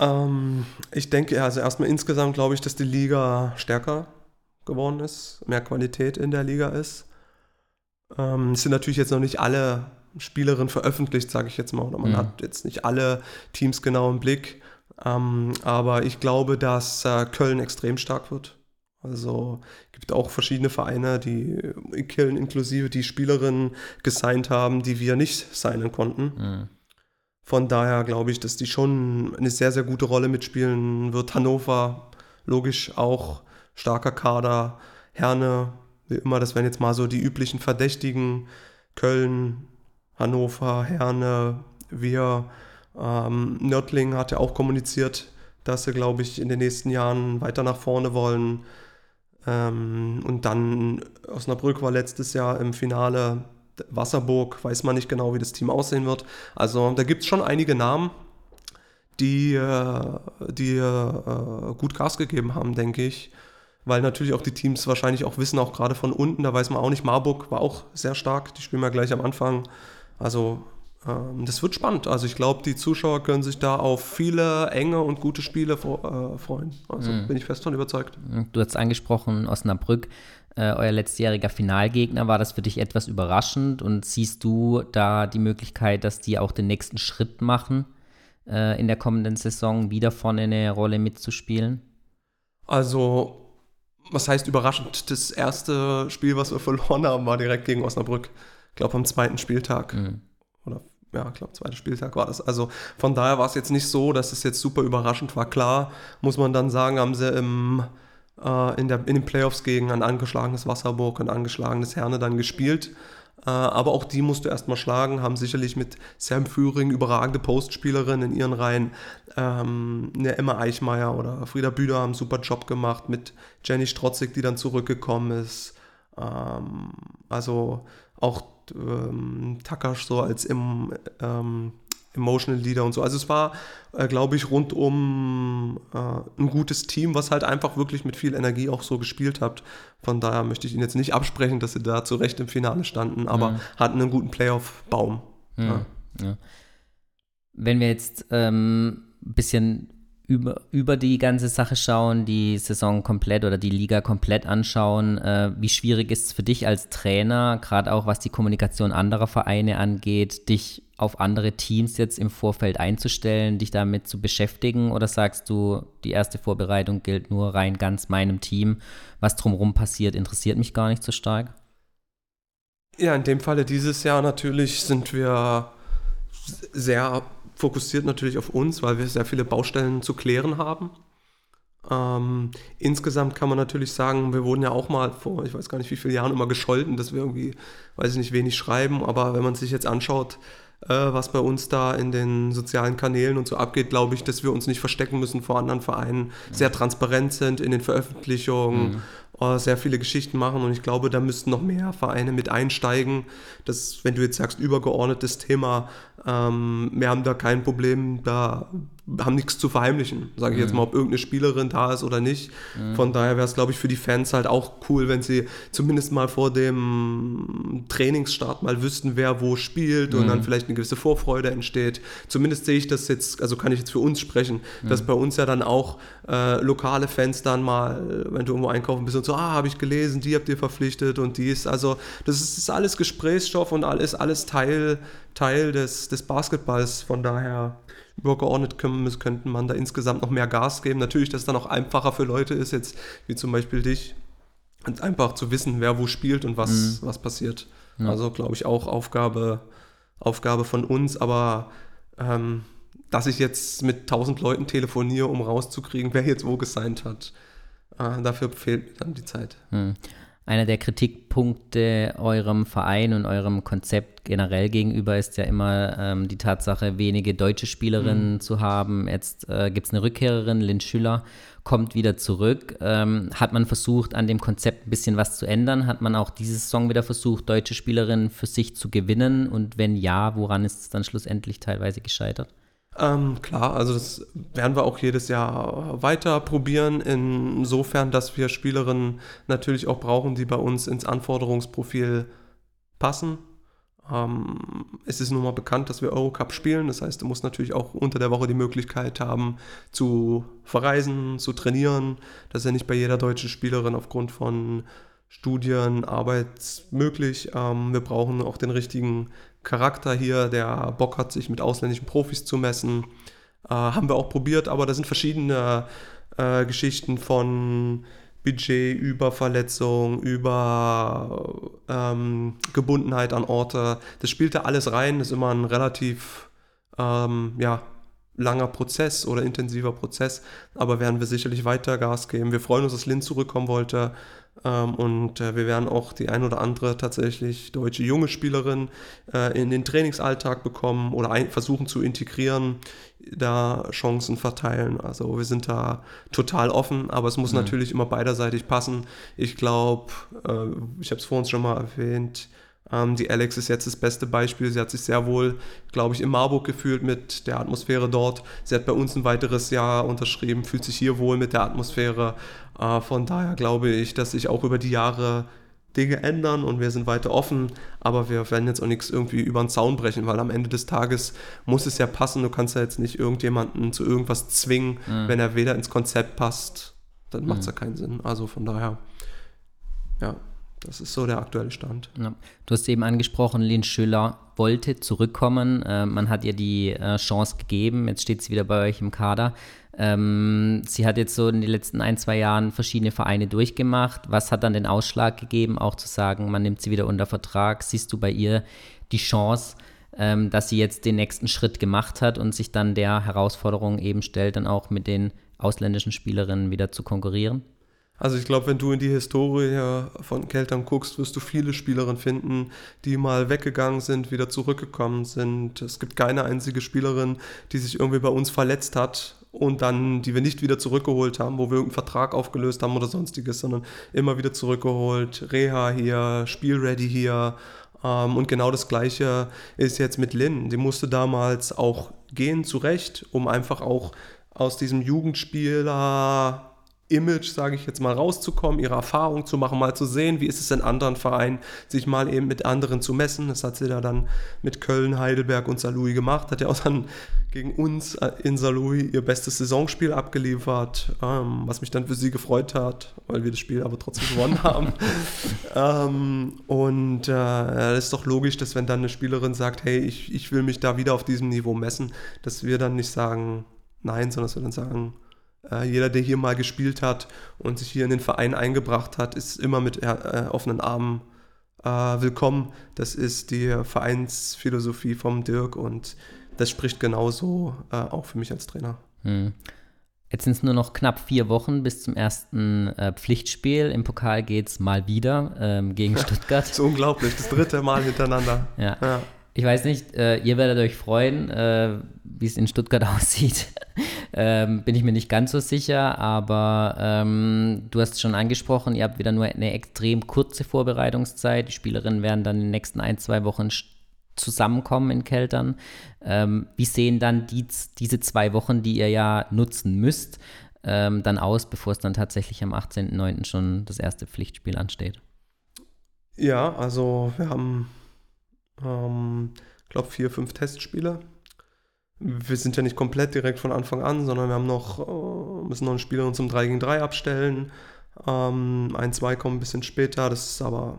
Ähm, ich denke, also erstmal insgesamt glaube ich, dass die Liga stärker geworden ist, mehr Qualität in der Liga ist. Ähm, es sind natürlich jetzt noch nicht alle Spielerinnen veröffentlicht, sage ich jetzt mal, oder man mhm. hat jetzt nicht alle Teams genau im Blick. Ähm, aber ich glaube, dass äh, Köln extrem stark wird. Also gibt auch verschiedene Vereine, die in Köln inklusive die Spielerinnen gesigned haben, die wir nicht signen konnten. Mhm. Von daher glaube ich, dass die schon eine sehr, sehr gute Rolle mitspielen wird. Hannover, logisch auch starker Kader. Herne, wie immer, das wären jetzt mal so die üblichen Verdächtigen. Köln, Hannover, Herne, wir. Ähm, Nördling hat ja auch kommuniziert, dass sie, glaube ich, in den nächsten Jahren weiter nach vorne wollen. Ähm, und dann Osnabrück war letztes Jahr im Finale Wasserburg, weiß man nicht genau, wie das Team aussehen wird. Also da gibt es schon einige Namen, die, äh, die äh, gut Gas gegeben haben, denke ich. Weil natürlich auch die Teams wahrscheinlich auch wissen, auch gerade von unten, da weiß man auch nicht, Marburg war auch sehr stark, die spielen wir gleich am Anfang. Also ähm, das wird spannend. Also ich glaube, die Zuschauer können sich da auf viele enge und gute Spiele äh, freuen. Also mhm. bin ich fest von überzeugt. Du hast angesprochen, Osnabrück äh, euer letztjähriger Finalgegner. War das für dich etwas überraschend und siehst du da die Möglichkeit, dass die auch den nächsten Schritt machen, äh, in der kommenden Saison wieder vorne eine Rolle mitzuspielen? Also, was heißt überraschend? Das erste Spiel, was wir verloren haben, war direkt gegen Osnabrück. Ich glaube, am zweiten Spieltag. Mhm. Oder ja, ich glaube, zweiter Spieltag war das. Also von daher war es jetzt nicht so, dass es jetzt super überraschend war. Klar, muss man dann sagen, haben sie im äh, in, der, in den Playoffs gegen ein angeschlagenes Wasserburg, ein angeschlagenes Herne dann gespielt. Äh, aber auch die musst du erstmal schlagen, haben sicherlich mit Sam Führing überragende Postspielerinnen in ihren Reihen. Ähm, eine Emma Eichmeier oder Frieda Büder haben einen super Job gemacht mit Jenny Strotzig, die dann zurückgekommen ist. Ähm, also auch ähm, Takash so als im, ähm, Emotional Leader und so. Also es war, äh, glaube ich, rundum äh, ein gutes Team, was halt einfach wirklich mit viel Energie auch so gespielt hat. Von daher möchte ich Ihnen jetzt nicht absprechen, dass sie da zu Recht im Finale standen, aber ja. hatten einen guten Playoff-Baum. Ja. Ja. Wenn wir jetzt ein ähm, bisschen über, über die ganze Sache schauen, die Saison komplett oder die Liga komplett anschauen. Äh, wie schwierig ist es für dich als Trainer, gerade auch was die Kommunikation anderer Vereine angeht, dich auf andere Teams jetzt im Vorfeld einzustellen, dich damit zu beschäftigen? Oder sagst du, die erste Vorbereitung gilt nur rein ganz meinem Team? Was drumherum passiert, interessiert mich gar nicht so stark? Ja, in dem Falle dieses Jahr natürlich sind wir sehr fokussiert natürlich auf uns, weil wir sehr viele Baustellen zu klären haben. Ähm, insgesamt kann man natürlich sagen, wir wurden ja auch mal vor, ich weiß gar nicht wie viele Jahren immer gescholten, dass wir irgendwie, weiß ich nicht, wenig schreiben, aber wenn man sich jetzt anschaut, äh, was bei uns da in den sozialen Kanälen und so abgeht, glaube ich, dass wir uns nicht verstecken müssen vor anderen Vereinen, sehr transparent sind in den Veröffentlichungen, mhm. äh, sehr viele Geschichten machen und ich glaube, da müssten noch mehr Vereine mit einsteigen. dass, wenn du jetzt sagst, übergeordnetes Thema, ähm, wir haben da kein Problem, da haben nichts zu verheimlichen, sage ich mhm. jetzt mal, ob irgendeine Spielerin da ist oder nicht. Mhm. Von daher wäre es, glaube ich, für die Fans halt auch cool, wenn sie zumindest mal vor dem Trainingsstart mal wüssten, wer wo spielt mhm. und dann vielleicht eine gewisse Vorfreude entsteht. Zumindest sehe ich das jetzt, also kann ich jetzt für uns sprechen, dass mhm. bei uns ja dann auch äh, lokale Fans dann mal, wenn du irgendwo einkaufen bist und so, ah, habe ich gelesen, die habt ihr verpflichtet und dies. Also das ist, das ist alles Gesprächsstoff und alles, alles Teil, Teil des, des Basketballs. Von daher übergeordnet können, könnte man da insgesamt noch mehr Gas geben. Natürlich, dass es dann auch einfacher für Leute ist, jetzt wie zum Beispiel dich, einfach zu wissen, wer wo spielt und was, mhm. was passiert. Ja. Also glaube ich auch Aufgabe, Aufgabe von uns, aber ähm, dass ich jetzt mit tausend Leuten telefoniere, um rauszukriegen, wer jetzt wo gesigned hat, äh, dafür fehlt mir dann die Zeit. Mhm einer der Kritikpunkte eurem Verein und eurem Konzept generell gegenüber ist ja immer ähm, die Tatsache, wenige deutsche Spielerinnen mhm. zu haben. Jetzt äh, gibt es eine Rückkehrerin, Lynn Schüller, kommt wieder zurück. Ähm, hat man versucht, an dem Konzept ein bisschen was zu ändern? Hat man auch diese Saison wieder versucht, deutsche Spielerinnen für sich zu gewinnen? Und wenn ja, woran ist es dann schlussendlich teilweise gescheitert? Ähm, klar, also das werden wir auch jedes Jahr weiter probieren, insofern, dass wir Spielerinnen natürlich auch brauchen, die bei uns ins Anforderungsprofil passen. Ähm, es ist nun mal bekannt, dass wir Eurocup spielen, das heißt, du musst natürlich auch unter der Woche die Möglichkeit haben, zu verreisen, zu trainieren. Das ist ja nicht bei jeder deutschen Spielerin aufgrund von Studien, Arbeit möglich. Ähm, wir brauchen auch den richtigen Charakter hier, der Bock hat, sich mit ausländischen Profis zu messen. Äh, haben wir auch probiert, aber da sind verschiedene äh, Geschichten von Budget über Verletzung, über ähm, Gebundenheit an Orte. Das spielt da alles rein. Das ist immer ein relativ ähm, ja, langer Prozess oder intensiver Prozess. Aber werden wir sicherlich weiter Gas geben. Wir freuen uns, dass Lynn zurückkommen wollte. Ähm, und äh, wir werden auch die ein oder andere tatsächlich deutsche junge Spielerin äh, in den Trainingsalltag bekommen oder versuchen zu integrieren, da Chancen verteilen. Also wir sind da total offen, aber es muss mhm. natürlich immer beiderseitig passen. Ich glaube, äh, ich habe es vor uns schon mal erwähnt, ähm, die Alex ist jetzt das beste Beispiel. Sie hat sich sehr wohl, glaube ich, in Marburg gefühlt mit der Atmosphäre dort. Sie hat bei uns ein weiteres Jahr unterschrieben, fühlt sich hier wohl mit der Atmosphäre. Äh, von daher glaube ich, dass sich auch über die Jahre Dinge ändern und wir sind weiter offen, aber wir werden jetzt auch nichts irgendwie über den Zaun brechen, weil am Ende des Tages muss es ja passen. Du kannst ja jetzt nicht irgendjemanden zu irgendwas zwingen, mhm. wenn er weder ins Konzept passt, dann macht es mhm. ja keinen Sinn. Also von daher, ja. Das ist so der aktuelle Stand. Ja. Du hast eben angesprochen, Lynn Schüller wollte zurückkommen. Äh, man hat ihr die äh, Chance gegeben. Jetzt steht sie wieder bei euch im Kader. Ähm, sie hat jetzt so in den letzten ein, zwei Jahren verschiedene Vereine durchgemacht. Was hat dann den Ausschlag gegeben, auch zu sagen, man nimmt sie wieder unter Vertrag? Siehst du bei ihr die Chance, ähm, dass sie jetzt den nächsten Schritt gemacht hat und sich dann der Herausforderung eben stellt, dann auch mit den ausländischen Spielerinnen wieder zu konkurrieren? Also ich glaube, wenn du in die Historie von Keltern guckst, wirst du viele Spielerinnen finden, die mal weggegangen sind, wieder zurückgekommen sind. Es gibt keine einzige Spielerin, die sich irgendwie bei uns verletzt hat und dann, die wir nicht wieder zurückgeholt haben, wo wir irgendeinen Vertrag aufgelöst haben oder sonstiges, sondern immer wieder zurückgeholt. Reha hier, Spielready hier. Ähm, und genau das Gleiche ist jetzt mit Lynn. Die musste damals auch gehen, zurecht, um einfach auch aus diesem Jugendspieler Image, sage ich jetzt mal, rauszukommen, ihre Erfahrung zu machen, mal zu sehen, wie ist es in anderen Vereinen, sich mal eben mit anderen zu messen. Das hat sie da dann mit Köln, Heidelberg und Saarlouis gemacht, hat ja auch dann gegen uns äh, in Saarlouis ihr bestes Saisonspiel abgeliefert, ähm, was mich dann für sie gefreut hat, weil wir das Spiel aber trotzdem gewonnen haben. ähm, und äh, ist doch logisch, dass wenn dann eine Spielerin sagt, hey, ich, ich will mich da wieder auf diesem Niveau messen, dass wir dann nicht sagen, nein, sondern dass wir dann sagen, äh, jeder, der hier mal gespielt hat und sich hier in den Verein eingebracht hat, ist immer mit äh, offenen Armen äh, willkommen. Das ist die Vereinsphilosophie vom Dirk und das spricht genauso äh, auch für mich als Trainer. Hm. Jetzt sind es nur noch knapp vier Wochen bis zum ersten äh, Pflichtspiel. Im Pokal geht es mal wieder ähm, gegen Stuttgart. das ist unglaublich, das dritte Mal hintereinander. ja. ja. Ich weiß nicht, äh, ihr werdet euch freuen, äh, wie es in Stuttgart aussieht. ähm, bin ich mir nicht ganz so sicher, aber ähm, du hast es schon angesprochen, ihr habt wieder nur eine extrem kurze Vorbereitungszeit. Die Spielerinnen werden dann in den nächsten ein, zwei Wochen zusammenkommen in Keltern. Ähm, wie sehen dann die, diese zwei Wochen, die ihr ja nutzen müsst, ähm, dann aus, bevor es dann tatsächlich am 18.09. schon das erste Pflichtspiel ansteht? Ja, also wir haben ähm, glaube vier, fünf Testspiele. Wir sind ja nicht komplett direkt von Anfang an, sondern wir haben noch, äh, müssen noch eine Spielerin zum 3 gegen 3 abstellen. Ähm, ein, zwei kommen ein bisschen später, das ist aber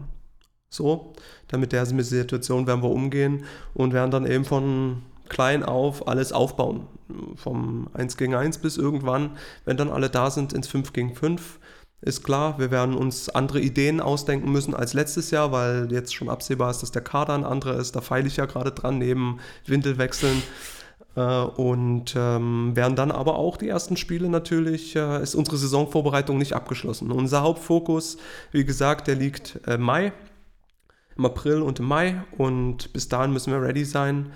so. Damit der Situation werden wir umgehen und werden dann eben von klein auf alles aufbauen. Vom 1 gegen 1 bis irgendwann, wenn dann alle da sind, ins 5 gegen 5 ist klar, wir werden uns andere Ideen ausdenken müssen als letztes Jahr, weil jetzt schon absehbar ist, dass der Kader ein anderer ist. Da feile ich ja gerade dran, neben Windelwechseln. Äh, und ähm, werden dann aber auch die ersten Spiele natürlich, äh, ist unsere Saisonvorbereitung nicht abgeschlossen. Unser Hauptfokus, wie gesagt, der liegt äh, Mai, im April und im Mai. Und bis dahin müssen wir ready sein.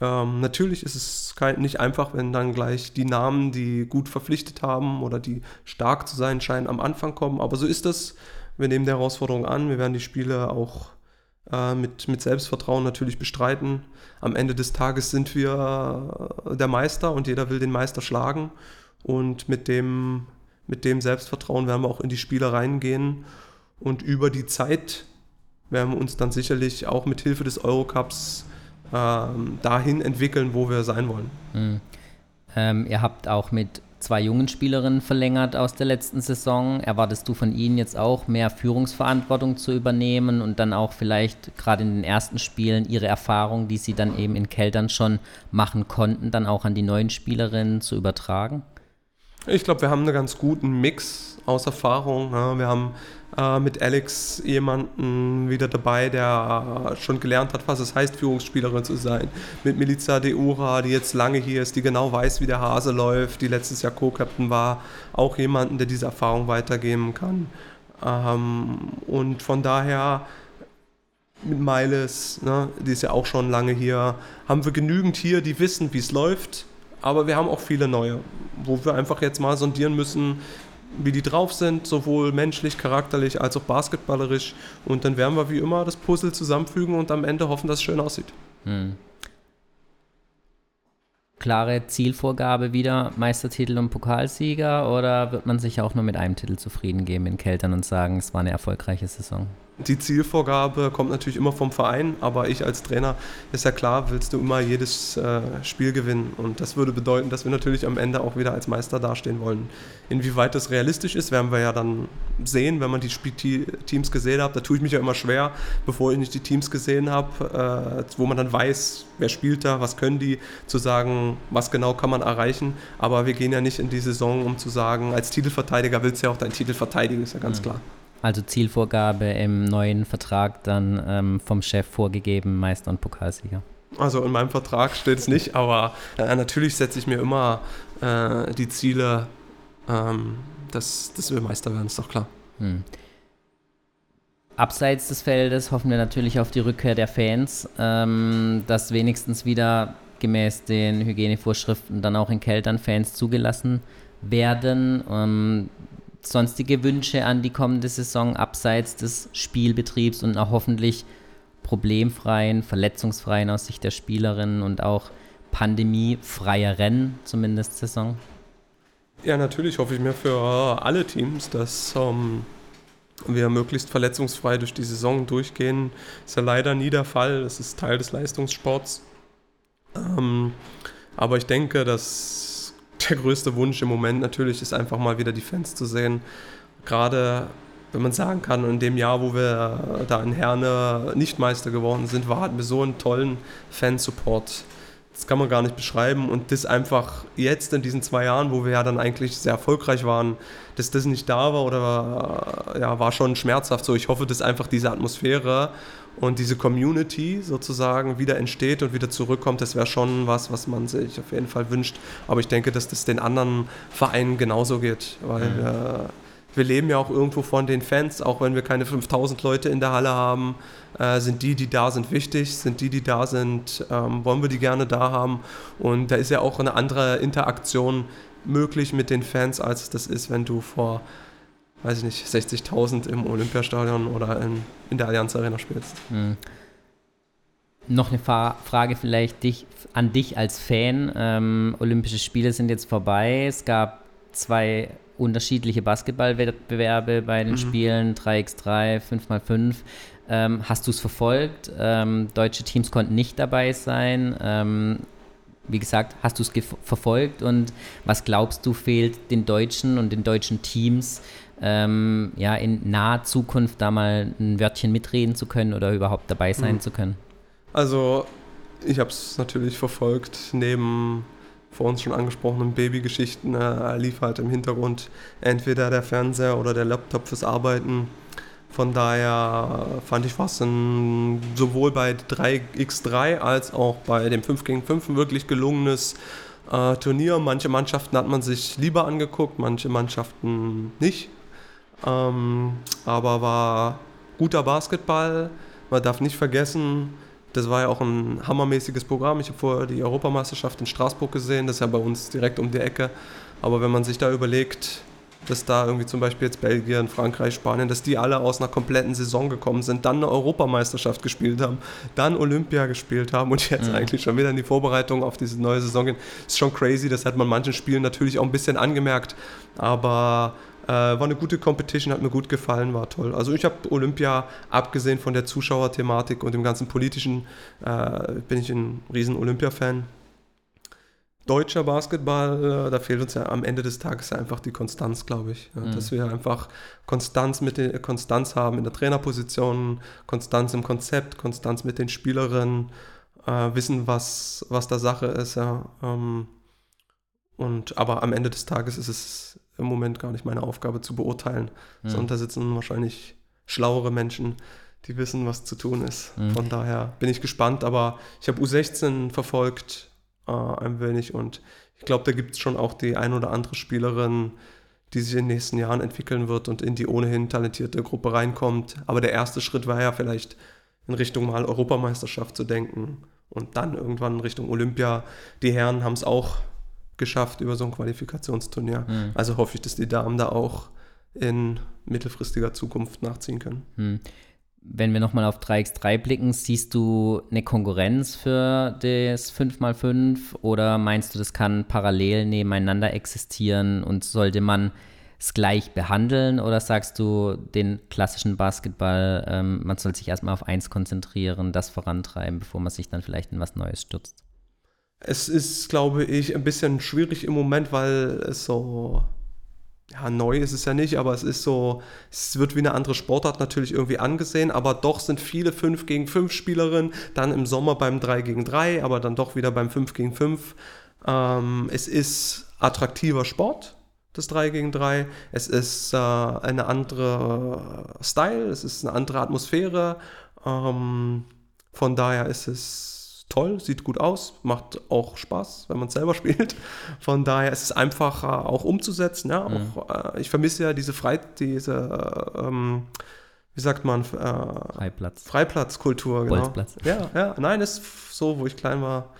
Ähm, natürlich ist es kein, nicht einfach, wenn dann gleich die Namen, die gut verpflichtet haben oder die stark zu sein scheinen, am Anfang kommen. Aber so ist es. Wir nehmen die Herausforderung an. Wir werden die Spiele auch äh, mit, mit Selbstvertrauen natürlich bestreiten. Am Ende des Tages sind wir äh, der Meister und jeder will den Meister schlagen. Und mit dem, mit dem Selbstvertrauen werden wir auch in die Spiele reingehen. Und über die Zeit werden wir uns dann sicherlich auch mit Hilfe des Eurocups ähm, dahin entwickeln, wo wir sein wollen. Mhm. Ähm, ihr habt auch mit zwei jungen Spielerinnen verlängert aus der letzten Saison. Erwartest du von ihnen jetzt auch mehr Führungsverantwortung zu übernehmen und dann auch vielleicht gerade in den ersten Spielen ihre Erfahrung, die sie dann eben in Keltern schon machen konnten, dann auch an die neuen Spielerinnen zu übertragen? Ich glaube, wir haben einen ganz guten Mix aus Erfahrung. Ja. Wir haben äh, mit Alex jemanden wieder dabei, der schon gelernt hat, was es heißt, Führungsspielerin zu sein. Mit Milica Deura, die jetzt lange hier ist, die genau weiß, wie der Hase läuft, die letztes Jahr Co-Captain war. Auch jemanden, der diese Erfahrung weitergeben kann. Ähm, und von daher mit Miles, ne, die ist ja auch schon lange hier, haben wir genügend hier, die wissen, wie es läuft. Aber wir haben auch viele neue, wo wir einfach jetzt mal sondieren müssen, wie die drauf sind, sowohl menschlich, charakterlich als auch basketballerisch. Und dann werden wir wie immer das Puzzle zusammenfügen und am Ende hoffen, dass es schön aussieht. Hm. Klare Zielvorgabe wieder Meistertitel und Pokalsieger oder wird man sich auch nur mit einem Titel zufrieden geben in Keltern und sagen, es war eine erfolgreiche Saison? Die Zielvorgabe kommt natürlich immer vom Verein, aber ich als Trainer ist ja klar, willst du immer jedes äh, Spiel gewinnen. Und das würde bedeuten, dass wir natürlich am Ende auch wieder als Meister dastehen wollen. Inwieweit das realistisch ist, werden wir ja dann sehen, wenn man die Spiel Teams gesehen hat. Da tue ich mich ja immer schwer, bevor ich nicht die Teams gesehen habe, äh, wo man dann weiß, wer spielt da, was können die, zu sagen, was genau kann man erreichen. Aber wir gehen ja nicht in die Saison, um zu sagen, als Titelverteidiger willst du ja auch deinen Titel verteidigen, ist ja ganz mhm. klar. Also Zielvorgabe im neuen Vertrag dann ähm, vom Chef vorgegeben, Meister und Pokalsieger. Also in meinem Vertrag steht es nicht, aber äh, natürlich setze ich mir immer äh, die Ziele ähm, dass, dass wir Meister werden, ist doch klar. Hm. Abseits des Feldes hoffen wir natürlich auf die Rückkehr der Fans, ähm, dass wenigstens wieder gemäß den Hygienevorschriften dann auch in Keltern Fans zugelassen werden. Ähm, sonstige Wünsche an die kommende Saison abseits des Spielbetriebs und auch hoffentlich problemfreien, verletzungsfreien aus Sicht der Spielerinnen und auch pandemiefreier Rennen, zumindest Saison? Ja, natürlich hoffe ich mir für alle Teams, dass ähm, wir möglichst verletzungsfrei durch die Saison durchgehen. Ist ja leider nie der Fall. Das ist Teil des Leistungssports. Ähm, aber ich denke, dass der größte Wunsch im Moment natürlich ist, einfach mal wieder die Fans zu sehen. Gerade wenn man sagen kann, in dem Jahr, wo wir da in Herne nicht Meister geworden sind, war, hatten wir so einen tollen Fansupport das kann man gar nicht beschreiben. Und das einfach jetzt in diesen zwei Jahren, wo wir ja dann eigentlich sehr erfolgreich waren, dass das nicht da war oder ja, war schon schmerzhaft so. Ich hoffe, dass einfach diese Atmosphäre und diese Community sozusagen wieder entsteht und wieder zurückkommt. Das wäre schon was, was man sich auf jeden Fall wünscht. Aber ich denke, dass das den anderen Vereinen genauso geht, weil mhm. äh, wir leben ja auch irgendwo von den Fans, auch wenn wir keine 5000 Leute in der Halle haben, äh, sind die, die da sind, wichtig, sind die, die da sind, ähm, wollen wir die gerne da haben. Und da ist ja auch eine andere Interaktion möglich mit den Fans, als das ist, wenn du vor, weiß ich nicht, 60.000 im Olympiastadion oder in, in der Allianz Arena spielst. Mhm. Noch eine Fa Frage vielleicht dich, an dich als Fan. Ähm, Olympische Spiele sind jetzt vorbei. Es gab zwei unterschiedliche Basketballwettbewerbe bei den mhm. Spielen, 3x3, 5x5. Ähm, hast du es verfolgt? Ähm, deutsche Teams konnten nicht dabei sein. Ähm, wie gesagt, hast du es verfolgt und was glaubst du fehlt den Deutschen und den deutschen Teams, ähm, ja, in naher Zukunft da mal ein Wörtchen mitreden zu können oder überhaupt dabei sein mhm. zu können? Also, ich habe es natürlich verfolgt, neben vor uns schon angesprochenen Babygeschichten äh, lief halt im Hintergrund entweder der Fernseher oder der Laptop fürs Arbeiten. Von daher fand ich was ein, sowohl bei 3x3 als auch bei dem 5 gegen 5 ein wirklich gelungenes äh, Turnier. Manche Mannschaften hat man sich lieber angeguckt, manche Mannschaften nicht. Ähm, aber war guter Basketball. Man darf nicht vergessen, das war ja auch ein hammermäßiges Programm. Ich habe vorher die Europameisterschaft in Straßburg gesehen, das ist ja bei uns direkt um die Ecke. Aber wenn man sich da überlegt, dass da irgendwie zum Beispiel jetzt Belgien, Frankreich, Spanien, dass die alle aus einer kompletten Saison gekommen sind, dann eine Europameisterschaft gespielt haben, dann Olympia gespielt haben und jetzt mhm. eigentlich schon wieder in die Vorbereitung auf diese neue Saison gehen, ist schon crazy. Das hat man manchen Spielen natürlich auch ein bisschen angemerkt. Aber war eine gute Competition, hat mir gut gefallen, war toll. Also ich habe Olympia, abgesehen von der Zuschauerthematik und dem ganzen politischen, äh, bin ich ein riesen Olympia-Fan. Deutscher Basketball, äh, da fehlt uns ja am Ende des Tages einfach die Konstanz, glaube ich. Ja, mhm. Dass wir einfach Konstanz, mit den, Konstanz haben in der Trainerposition, Konstanz im Konzept, Konstanz mit den Spielerinnen, äh, wissen, was, was da Sache ist. Ja. Ähm, und, aber am Ende des Tages ist es im Moment gar nicht meine Aufgabe zu beurteilen, mhm. sondern da sitzen wahrscheinlich schlauere Menschen, die wissen, was zu tun ist. Mhm. Von daher bin ich gespannt, aber ich habe U16 verfolgt äh, ein wenig und ich glaube, da gibt es schon auch die ein oder andere Spielerin, die sich in den nächsten Jahren entwickeln wird und in die ohnehin talentierte Gruppe reinkommt. Aber der erste Schritt war ja vielleicht in Richtung mal Europameisterschaft zu denken und dann irgendwann in Richtung Olympia. Die Herren haben es auch geschafft über so ein Qualifikationsturnier. Mhm. Also hoffe ich, dass die Damen da auch in mittelfristiger Zukunft nachziehen können. Mhm. Wenn wir nochmal auf 3x3 blicken, siehst du eine Konkurrenz für das 5x5 oder meinst du, das kann parallel nebeneinander existieren und sollte man es gleich behandeln oder sagst du den klassischen Basketball, ähm, man soll sich erstmal auf eins konzentrieren, das vorantreiben, bevor man sich dann vielleicht in was Neues stürzt? Es ist, glaube ich, ein bisschen schwierig im Moment, weil es so, ja, neu ist es ja nicht, aber es ist so, es wird wie eine andere Sportart natürlich irgendwie angesehen, aber doch sind viele 5 gegen 5 Spielerinnen, dann im Sommer beim 3 gegen 3, aber dann doch wieder beim 5 gegen 5. Ähm, es ist attraktiver Sport, das 3 gegen 3. Es ist äh, eine andere Style, es ist eine andere Atmosphäre. Ähm, von daher ist es toll, sieht gut aus, macht auch Spaß, wenn man es selber spielt. Von daher ist es einfacher auch umzusetzen. Ja? Mhm. Auch, äh, ich vermisse ja diese Frei, diese, ähm, wie sagt man, äh, Freiplatz. Freiplatzkultur. Genau. Bolzplatz. Ja, ja, nein, ist so, wo ich klein war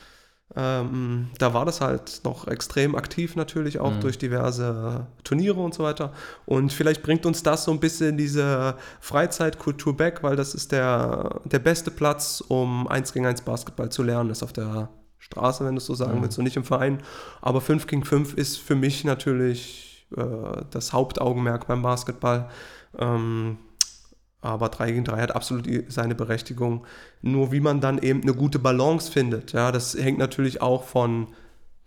ähm, da war das halt noch extrem aktiv natürlich auch mhm. durch diverse Turniere und so weiter. Und vielleicht bringt uns das so ein bisschen diese Freizeitkultur back, weil das ist der, der beste Platz, um 1 gegen 1 Basketball zu lernen, ist auf der Straße, wenn du es so sagen mhm. willst, und nicht im Verein. Aber 5 gegen 5 ist für mich natürlich äh, das Hauptaugenmerk beim Basketball. Ähm, aber 3 gegen 3 hat absolut seine Berechtigung. Nur wie man dann eben eine gute Balance findet, ja, das hängt natürlich auch von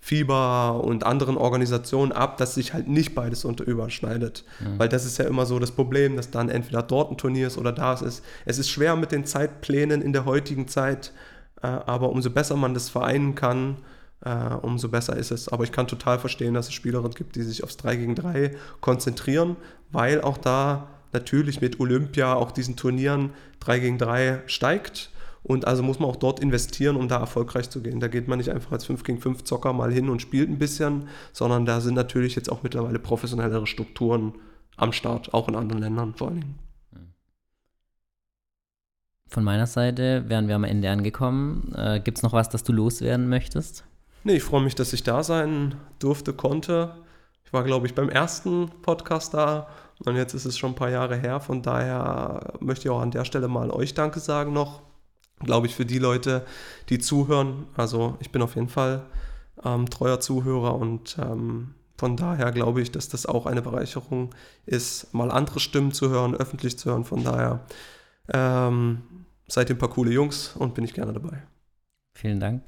Fieber und anderen Organisationen ab, dass sich halt nicht beides unter überschneidet. Mhm. Weil das ist ja immer so das Problem, dass dann entweder dort ein Turnier ist oder da ist. Es ist schwer mit den Zeitplänen in der heutigen Zeit, äh, aber umso besser man das vereinen kann, äh, umso besser ist es. Aber ich kann total verstehen, dass es Spielerinnen gibt, die sich aufs 3 gegen 3 konzentrieren, weil auch da natürlich mit Olympia, auch diesen Turnieren 3 gegen 3 steigt. Und also muss man auch dort investieren, um da erfolgreich zu gehen. Da geht man nicht einfach als 5 gegen 5 Zocker mal hin und spielt ein bisschen, sondern da sind natürlich jetzt auch mittlerweile professionellere Strukturen am Start, auch in anderen Ländern vor allen Dingen. Von meiner Seite wären wir am Ende angekommen. Äh, Gibt es noch was, das du loswerden möchtest? Nee, ich freue mich, dass ich da sein durfte, konnte. Ich war, glaube ich, beim ersten Podcast da und jetzt ist es schon ein paar Jahre her. Von daher möchte ich auch an der Stelle mal euch Danke sagen noch. Glaube ich, für die Leute, die zuhören. Also ich bin auf jeden Fall ähm, treuer Zuhörer und ähm, von daher glaube ich, dass das auch eine Bereicherung ist, mal andere Stimmen zu hören, öffentlich zu hören. Von daher ähm, seid ihr ein paar coole Jungs und bin ich gerne dabei. Vielen Dank.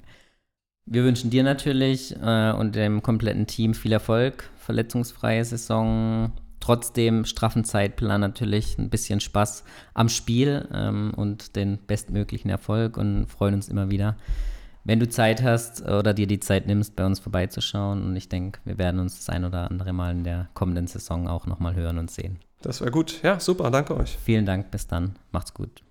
Wir wünschen dir natürlich äh, und dem kompletten Team viel Erfolg, verletzungsfreie Saison, trotzdem straffen Zeitplan natürlich ein bisschen Spaß am Spiel ähm, und den bestmöglichen Erfolg und freuen uns immer wieder, wenn du Zeit hast oder dir die Zeit nimmst, bei uns vorbeizuschauen. Und ich denke, wir werden uns das ein oder andere Mal in der kommenden Saison auch nochmal hören und sehen. Das wäre gut. Ja, super. Danke euch. Vielen Dank. Bis dann. Macht's gut.